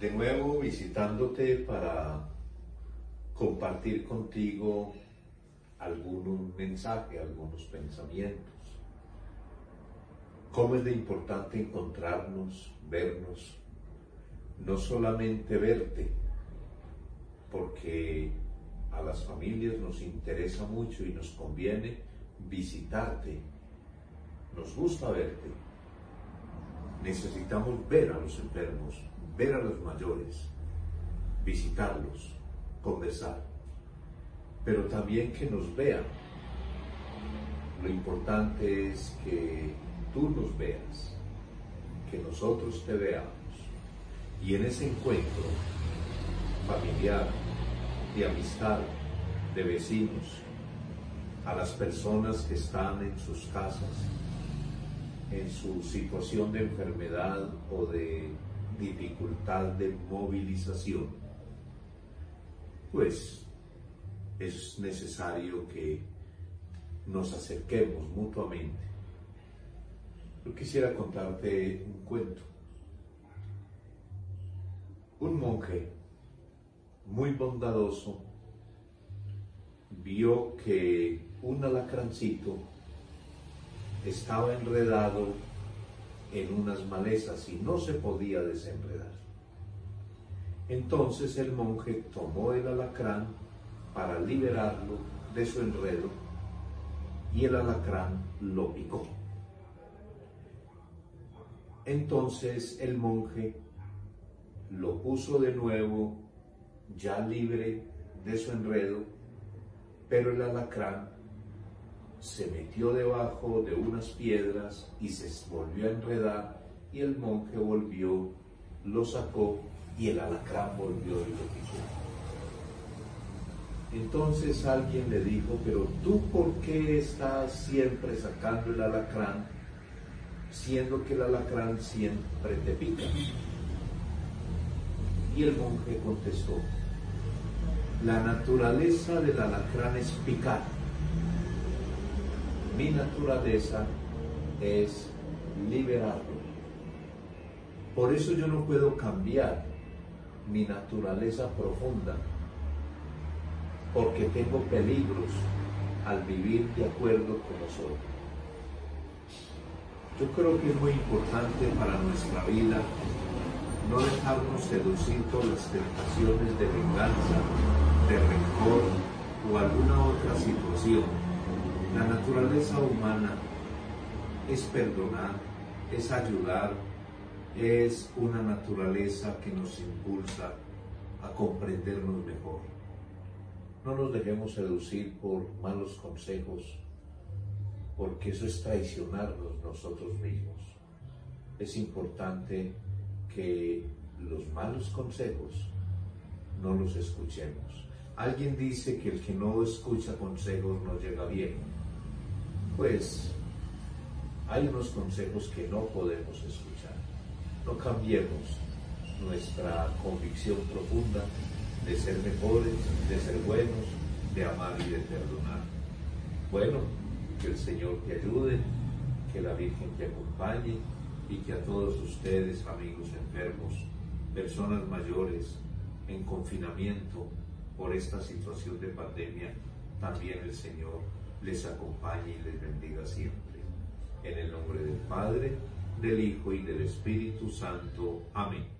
de nuevo visitándote para compartir contigo algún mensaje, algunos pensamientos. Cómo es de importante encontrarnos, vernos, no solamente verte, porque a las familias nos interesa mucho y nos conviene visitarte. Nos gusta verte. Necesitamos ver a los enfermos, ver a los mayores, visitarlos, conversar, pero también que nos vean. Lo importante es que tú nos veas, que nosotros te veamos. Y en ese encuentro familiar, de amistad, de vecinos, a las personas que están en sus casas, en su situación de enfermedad o de dificultad de movilización, pues es necesario que nos acerquemos mutuamente. Yo quisiera contarte un cuento. Un monje muy bondadoso vio que un alacrancito estaba enredado en unas malezas y no se podía desenredar. Entonces el monje tomó el alacrán para liberarlo de su enredo y el alacrán lo picó. Entonces el monje lo puso de nuevo ya libre de su enredo, pero el alacrán se metió debajo de unas piedras y se volvió a enredar y el monje volvió, lo sacó y el alacrán volvió y lo picó. Entonces alguien le dijo, pero tú por qué estás siempre sacando el alacrán, siendo que el alacrán siempre te pica? Y el monje contestó, la naturaleza del alacrán es picar mi naturaleza es liberarlo. Por eso yo no puedo cambiar mi naturaleza profunda, porque tengo peligros al vivir de acuerdo con soy. Yo creo que es muy importante para nuestra vida no dejarnos seducir por las tentaciones de venganza, de rencor o alguna otra situación la naturaleza humana es perdonar, es ayudar, es una naturaleza que nos impulsa a comprendernos mejor. No nos dejemos seducir por malos consejos, porque eso es traicionarnos nosotros mismos. Es importante que los malos consejos no los escuchemos. Alguien dice que el que no escucha consejos no llega bien pues hay unos consejos que no podemos escuchar. No cambiemos nuestra convicción profunda de ser mejores, de ser buenos, de amar y de perdonar. Bueno, que el Señor te ayude, que la Virgen te acompañe y que a todos ustedes, amigos enfermos, personas mayores en confinamiento por esta situación de pandemia, también el Señor les acompañe y les bendiga siempre. En el nombre del Padre, del Hijo y del Espíritu Santo. Amén.